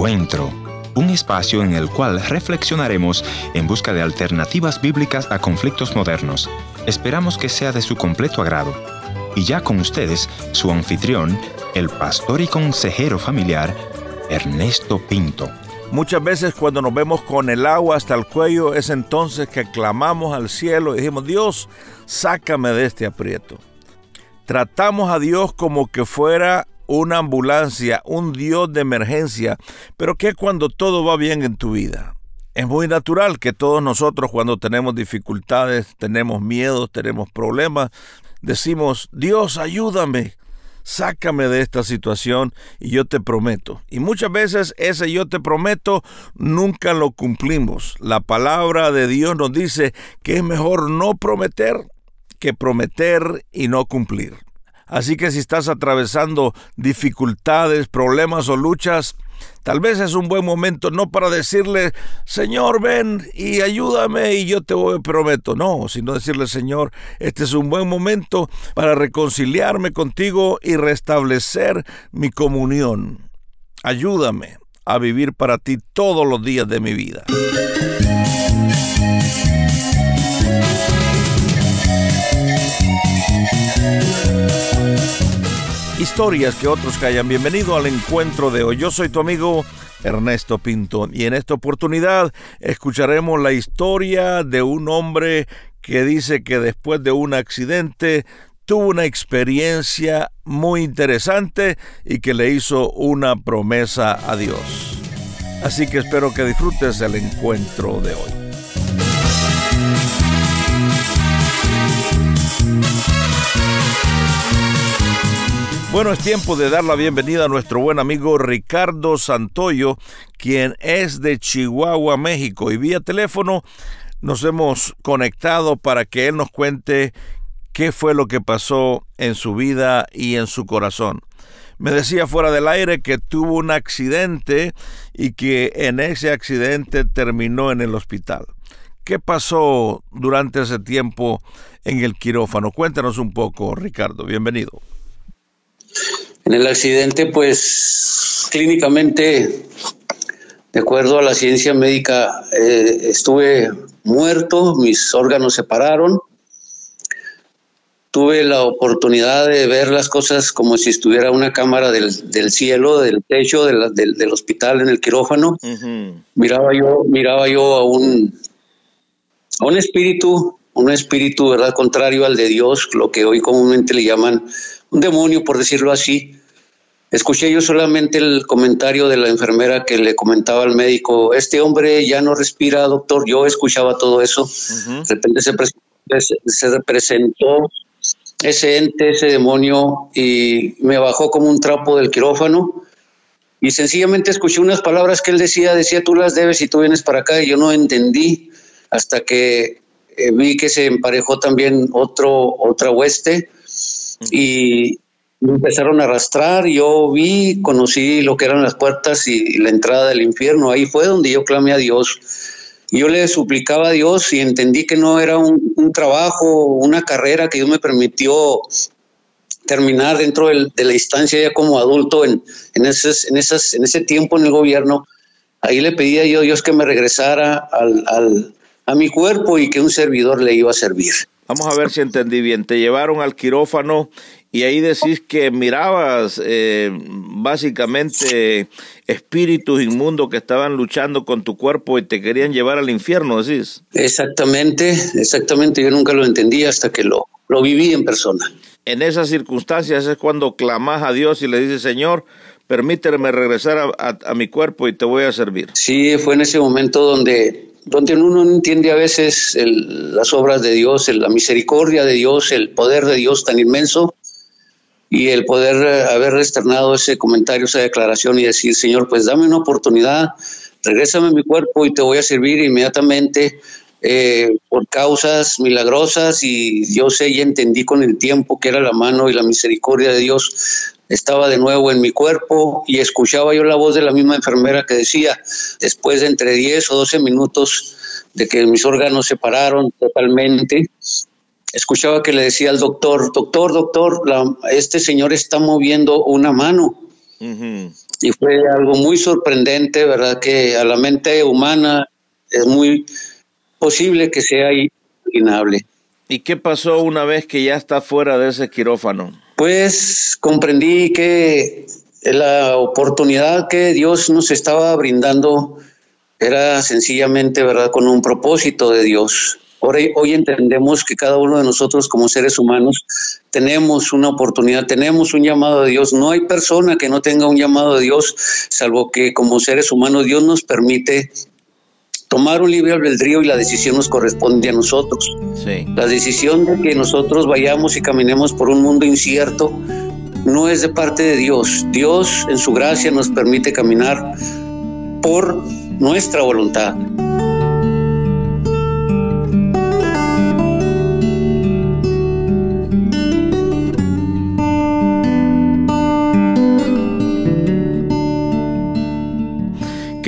Encuentro, un espacio en el cual reflexionaremos en busca de alternativas bíblicas a conflictos modernos. Esperamos que sea de su completo agrado. Y ya con ustedes, su anfitrión, el pastor y consejero familiar, Ernesto Pinto. Muchas veces cuando nos vemos con el agua hasta el cuello es entonces que clamamos al cielo y decimos, Dios, sácame de este aprieto. Tratamos a Dios como que fuera una ambulancia, un Dios de emergencia, pero ¿qué cuando todo va bien en tu vida? Es muy natural que todos nosotros cuando tenemos dificultades, tenemos miedos, tenemos problemas, decimos, Dios, ayúdame sácame de esta situación y yo te prometo. Y muchas veces ese yo te prometo nunca lo cumplimos. La palabra de Dios nos dice que es mejor no prometer que prometer y no cumplir. Así que si estás atravesando dificultades, problemas o luchas, Tal vez es un buen momento no para decirle, Señor, ven y ayúdame y yo te voy, prometo. No, sino decirle, Señor, este es un buen momento para reconciliarme contigo y restablecer mi comunión. Ayúdame a vivir para ti todos los días de mi vida. Historias que otros callan. Bienvenido al encuentro de hoy. Yo soy tu amigo Ernesto Pinto y en esta oportunidad escucharemos la historia de un hombre que dice que después de un accidente tuvo una experiencia muy interesante y que le hizo una promesa a Dios. Así que espero que disfrutes el encuentro de hoy. Bueno, es tiempo de dar la bienvenida a nuestro buen amigo Ricardo Santoyo, quien es de Chihuahua, México, y vía teléfono nos hemos conectado para que él nos cuente qué fue lo que pasó en su vida y en su corazón. Me decía fuera del aire que tuvo un accidente y que en ese accidente terminó en el hospital. ¿Qué pasó durante ese tiempo en el quirófano? Cuéntanos un poco, Ricardo. Bienvenido. En el accidente, pues clínicamente, de acuerdo a la ciencia médica, eh, estuve muerto, mis órganos se pararon. Tuve la oportunidad de ver las cosas como si estuviera una cámara del, cielo, del techo del, hospital en el quirófano. Miraba yo, miraba yo a un, a un espíritu, un espíritu, verdad, contrario al de Dios, lo que hoy comúnmente le llaman un demonio, por decirlo así. Escuché yo solamente el comentario de la enfermera que le comentaba al médico, este hombre ya no respira, doctor. Yo escuchaba todo eso. De repente se, se representó ese ente, ese demonio, y me bajó como un trapo del quirófano. Y sencillamente escuché unas palabras que él decía, decía, tú las debes y tú vienes para acá, y yo no entendí hasta que eh, vi que se emparejó también otro, otra hueste y me empezaron a arrastrar, yo vi, conocí lo que eran las puertas y la entrada del infierno, ahí fue donde yo clamé a Dios. Yo le suplicaba a Dios y entendí que no era un, trabajo, una carrera que Dios me permitió terminar dentro de la instancia ya como adulto en, en, esas, en, esas, en ese tiempo en el gobierno. Ahí le pedía yo a Dios que me regresara al, al, a mi cuerpo y que un servidor le iba a servir. Vamos a ver si entendí bien. Te llevaron al quirófano y ahí decís que mirabas eh, básicamente espíritus inmundos que estaban luchando con tu cuerpo y te querían llevar al infierno, decís. Exactamente, exactamente. Yo nunca lo entendí hasta que lo, lo viví en persona. En esas circunstancias es cuando clamas a Dios y le dices, Señor, permíteme regresar a mi cuerpo y te voy a servir. Sí, fue en ese momento donde donde uno no entiende a veces las obras de Dios, la misericordia de Dios, el poder de Dios tan inmenso y el poder eh, haber externado ese comentario, esa declaración y decir, Señor, pues dame una oportunidad, regrésame mi cuerpo y te voy a servir inmediatamente eh, por causas milagrosas y yo sé y entendí con el tiempo que era la mano y la misericordia de Dios estaba de nuevo en mi cuerpo y escuchaba yo la voz de la misma enfermera que decía, después de entre 10 o 12 minutos de que mis órganos se pararon totalmente, escuchaba que le decía al doctor, doctor, doctor, este señor está moviendo una mano. y fue algo muy sorprendente, ¿verdad? Que a la mente humana es muy posible que sea inimaginable. ¿Y qué pasó una vez que ya está fuera de ese quirófano? Pues comprendí que la oportunidad que Dios nos estaba brindando era sencillamente, ¿verdad?, con un propósito de Dios. Hoy, hoy entendemos que cada uno de nosotros como seres humanos tenemos una oportunidad, tenemos un llamado de Dios. No hay persona que no tenga un llamado de Dios, salvo que como seres humanos Dios nos permite tomar un libre albedrío y la decisión nos corresponde a nosotros. La decisión de que nosotros vayamos y caminemos por un mundo incierto no es de parte de Dios. Dios en su gracia nos permite caminar por nuestra voluntad.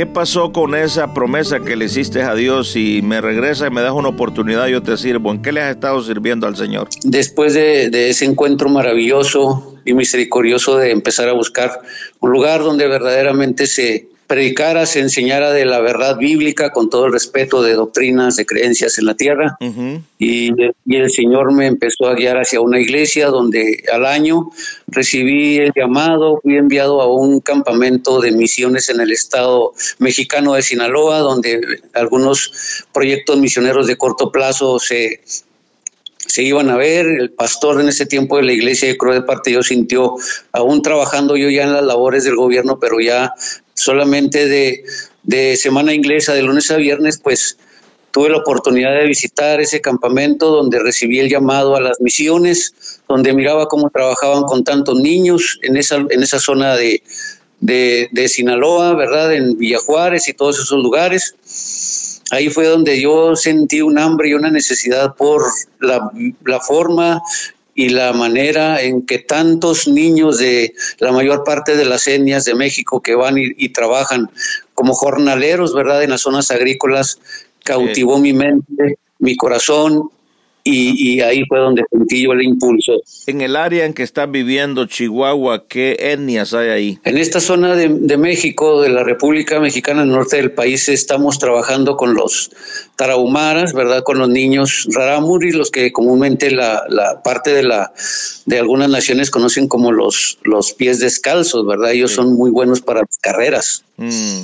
¿Qué pasó con esa promesa que le hiciste a Dios? Si me regresa y me das una oportunidad, yo te sirvo. ¿En qué le has estado sirviendo al Señor? Después de, de ese encuentro maravilloso y misericordioso de empezar a buscar un lugar donde verdaderamente se, predicara, se enseñara de la verdad bíblica con todo el respeto de doctrinas, de creencias en la tierra. y, el Señor me empezó a guiar hacia una iglesia donde al año recibí el llamado, fui enviado a un campamento de misiones en el estado mexicano de Sinaloa, donde algunos proyectos misioneros de corto plazo se se iban a ver. El pastor en ese tiempo de la iglesia de Cruz de Parte Dios sintió, aún trabajando yo ya en las labores del gobierno, pero ya solamente de, de semana inglesa, de lunes a viernes, pues tuve la oportunidad de visitar ese campamento donde recibí el llamado a las misiones, donde miraba cómo trabajaban con tantos niños en esa, en esa zona de, de, Sinaloa, ¿verdad? En Villajuárez y todos esos lugares. Ahí fue donde yo sentí un hambre y una necesidad por la, la forma y la manera en que tantos niños de la mayor parte de las etnias de México que van y, trabajan como jornaleros, ¿verdad?, en las zonas agrícolas, cautivó mi mente, mi corazón y, ahí fue donde sentí yo el impulso. En el área en que estás viviendo, Chihuahua, ¿qué etnias hay ahí? En esta zona de, México, de la República Mexicana, el norte del país, estamos trabajando con los tarahumaras, ¿verdad? Con los niños rarámuri, los que comúnmente la, parte de, la, de algunas naciones conocen como los, los pies descalzos, ¿verdad? Ellos son muy buenos para las carreras. Mm.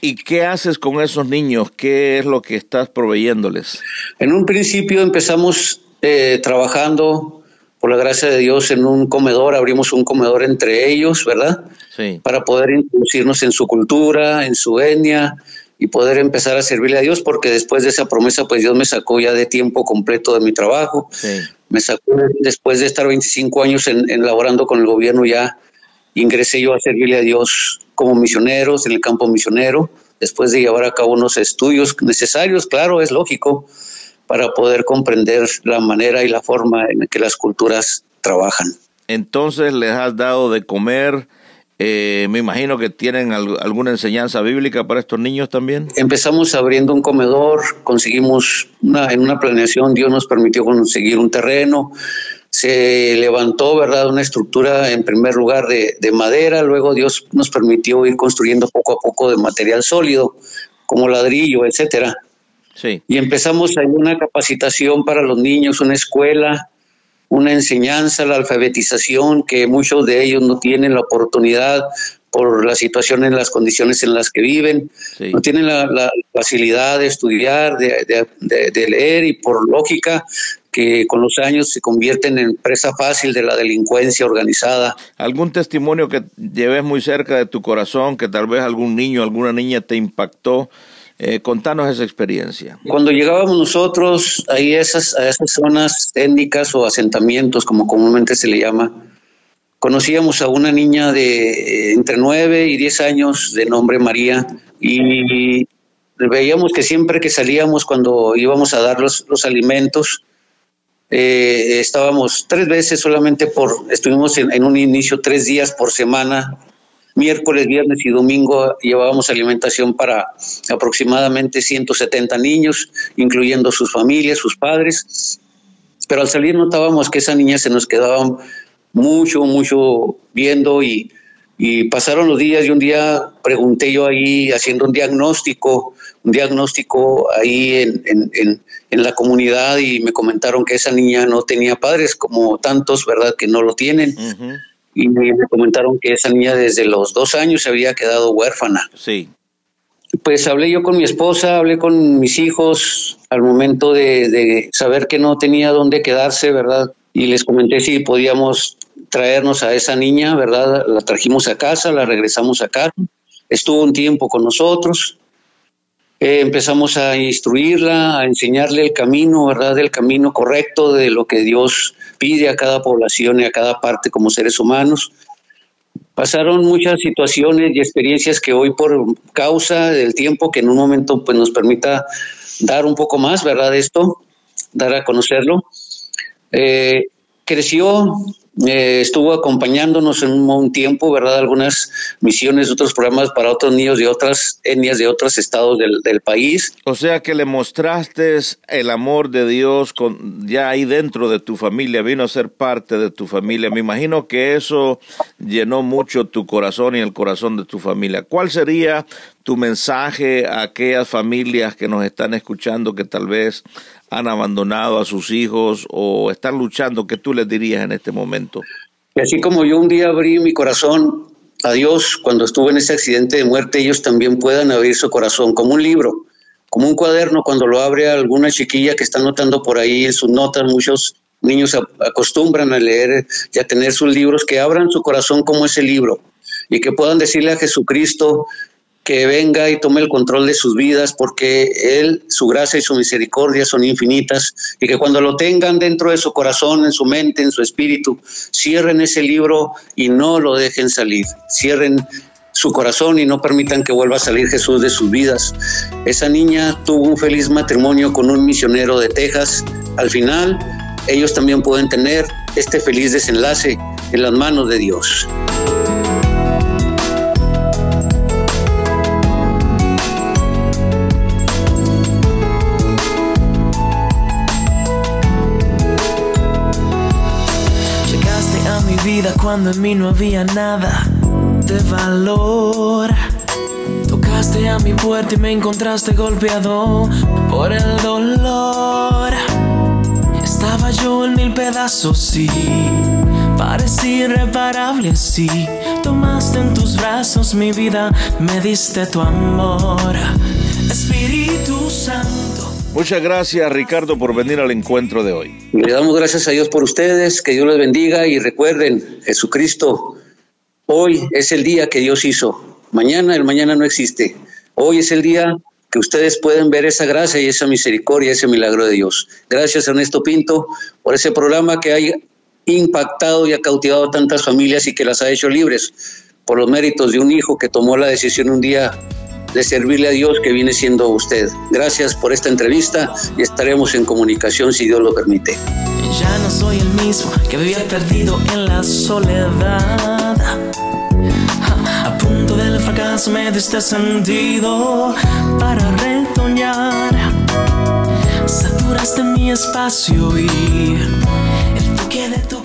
¿Y qué haces con esos niños? ¿Qué es lo que estás proveyéndoles? En un principio empezamos eh, trabajando, por la gracia de Dios, en un comedor, abrimos un comedor entre ellos, ¿verdad? Sí. Para poder introducirnos en su cultura, en su etnia y poder empezar a servirle a Dios, porque después de esa promesa, pues Dios me sacó ya de tiempo completo de mi trabajo. Sí. Me sacó después de estar 25 años en, en laborando con el gobierno ya ingresé yo a servirle a Dios como misioneros en el campo misionero, después de llevar a cabo unos estudios necesarios, claro, es lógico, para poder comprender la manera y la forma en que las culturas trabajan. Entonces les has dado de comer, eh, me imagino que tienen alguna enseñanza bíblica para estos niños también. Empezamos abriendo un comedor, conseguimos una, en una planeación, Dios nos permitió conseguir un terreno, se levantó, ¿verdad?, una estructura en primer lugar de, madera, luego Dios nos permitió ir construyendo poco a poco de material sólido, como ladrillo, etcétera. Sí. Y empezamos ahí una capacitación para los niños, una escuela, una enseñanza, la alfabetización, que muchos de ellos no tienen la oportunidad por la situación en las condiciones en las que viven, no tienen la, facilidad de estudiar, de, de, leer y por lógica que con los años se convierten en presa fácil de la delincuencia organizada. ¿Algún testimonio que lleves muy cerca de tu corazón, que tal vez algún niño, alguna niña te impactó? Eh, contanos esa experiencia. Cuando llegábamos nosotros ahí esas, a esas zonas técnicas o asentamientos, como comúnmente se le llama, conocíamos a una niña de entre 9 y 10 años de nombre María y veíamos que siempre que salíamos cuando íbamos a dar los, los alimentos, eh, estábamos tres veces solamente por, estuvimos en, un inicio tres días por semana, miércoles, viernes y domingo llevábamos alimentación para aproximadamente 170 niños, incluyendo sus familias, sus padres. Pero al salir notábamos que esa niña se nos quedaba mucho, mucho viendo y Y pasaron los días y un día pregunté yo ahí haciendo un diagnóstico, un diagnóstico ahí en, en, en, la comunidad y me comentaron que esa niña no tenía padres como tantos, ¿verdad? Que no lo tienen. Y me comentaron que esa niña desde los dos años se había quedado huérfana. Sí. Pues hablé yo con mi esposa, hablé con mis hijos al momento de, de saber que no tenía dónde quedarse, ¿verdad? Y les comenté si podíamos traernos a esa niña, ¿verdad? La trajimos a casa, la regresamos a casa, estuvo un tiempo con nosotros, eh, empezamos a instruirla, a enseñarle el camino, ¿verdad? El camino correcto de lo que Dios pide a cada población y a cada parte como seres humanos. Pasaron muchas situaciones y experiencias que hoy por causa del tiempo que en un momento pues nos permita dar un poco más, ¿verdad? Esto, dar a conocerlo. Eh, creció, eh, estuvo acompañándonos en un, tiempo, ¿verdad? Algunas misiones, otros programas para otros niños de otras etnias, de otros estados del, país. O sea que le mostraste el amor de Dios ya ahí dentro de tu familia, vino a ser parte de tu familia. Me imagino que eso llenó mucho tu corazón y el corazón de tu familia. ¿Cuál sería tu mensaje a aquellas familias que nos están escuchando que tal vez han abandonado a sus hijos o están luchando, ¿qué tú les dirías en este momento? Y así como yo un día abrí mi corazón a Dios cuando estuve en ese accidente de muerte, ellos también puedan abrir su corazón, como un libro, como un cuaderno cuando lo abre alguna chiquilla que está notando por ahí en sus notas, muchos niños acostumbran a leer y a tener sus libros, que abran su corazón como ese libro y que puedan decirle a Jesucristo, que venga y tome el control de sus vidas, porque Él, su gracia y su misericordia son infinitas, y que cuando lo tengan dentro de su corazón, en su mente, en su espíritu, cierren ese libro y no lo dejen salir, cierren su corazón y no permitan que vuelva a salir Jesús de sus vidas. Esa niña tuvo un feliz matrimonio con un misionero de Texas. Al final, ellos también pueden tener este feliz desenlace en las manos de Dios. Cuando en mí no había nada de valor. Tocaste a mi puerta y me encontraste golpeado por el dolor. Estaba yo en mil pedazos, sí. Parecía irreparable, sí. Tomaste en tus brazos mi vida, me diste tu amor. Espíritu Santo. Muchas gracias Ricardo por venir al encuentro de hoy. Le damos gracias a Dios por ustedes, que Dios les bendiga y recuerden, Jesucristo, hoy es el día que Dios hizo. Mañana, el mañana no existe. Hoy es el día que ustedes pueden ver esa gracia y esa misericordia, ese milagro de Dios. Gracias Ernesto Pinto por ese programa que ha impactado y ha cautivado a tantas familias y que las ha hecho libres por los méritos de un hijo que tomó la decisión un día de servirle a Dios que viene siendo usted. Gracias por esta entrevista y estaremos en comunicación si Dios lo permite. Ya no soy el mismo que vivía perdido en la soledad. A punto del fracaso me diste sentido para retoñar. Saturaste mi espacio y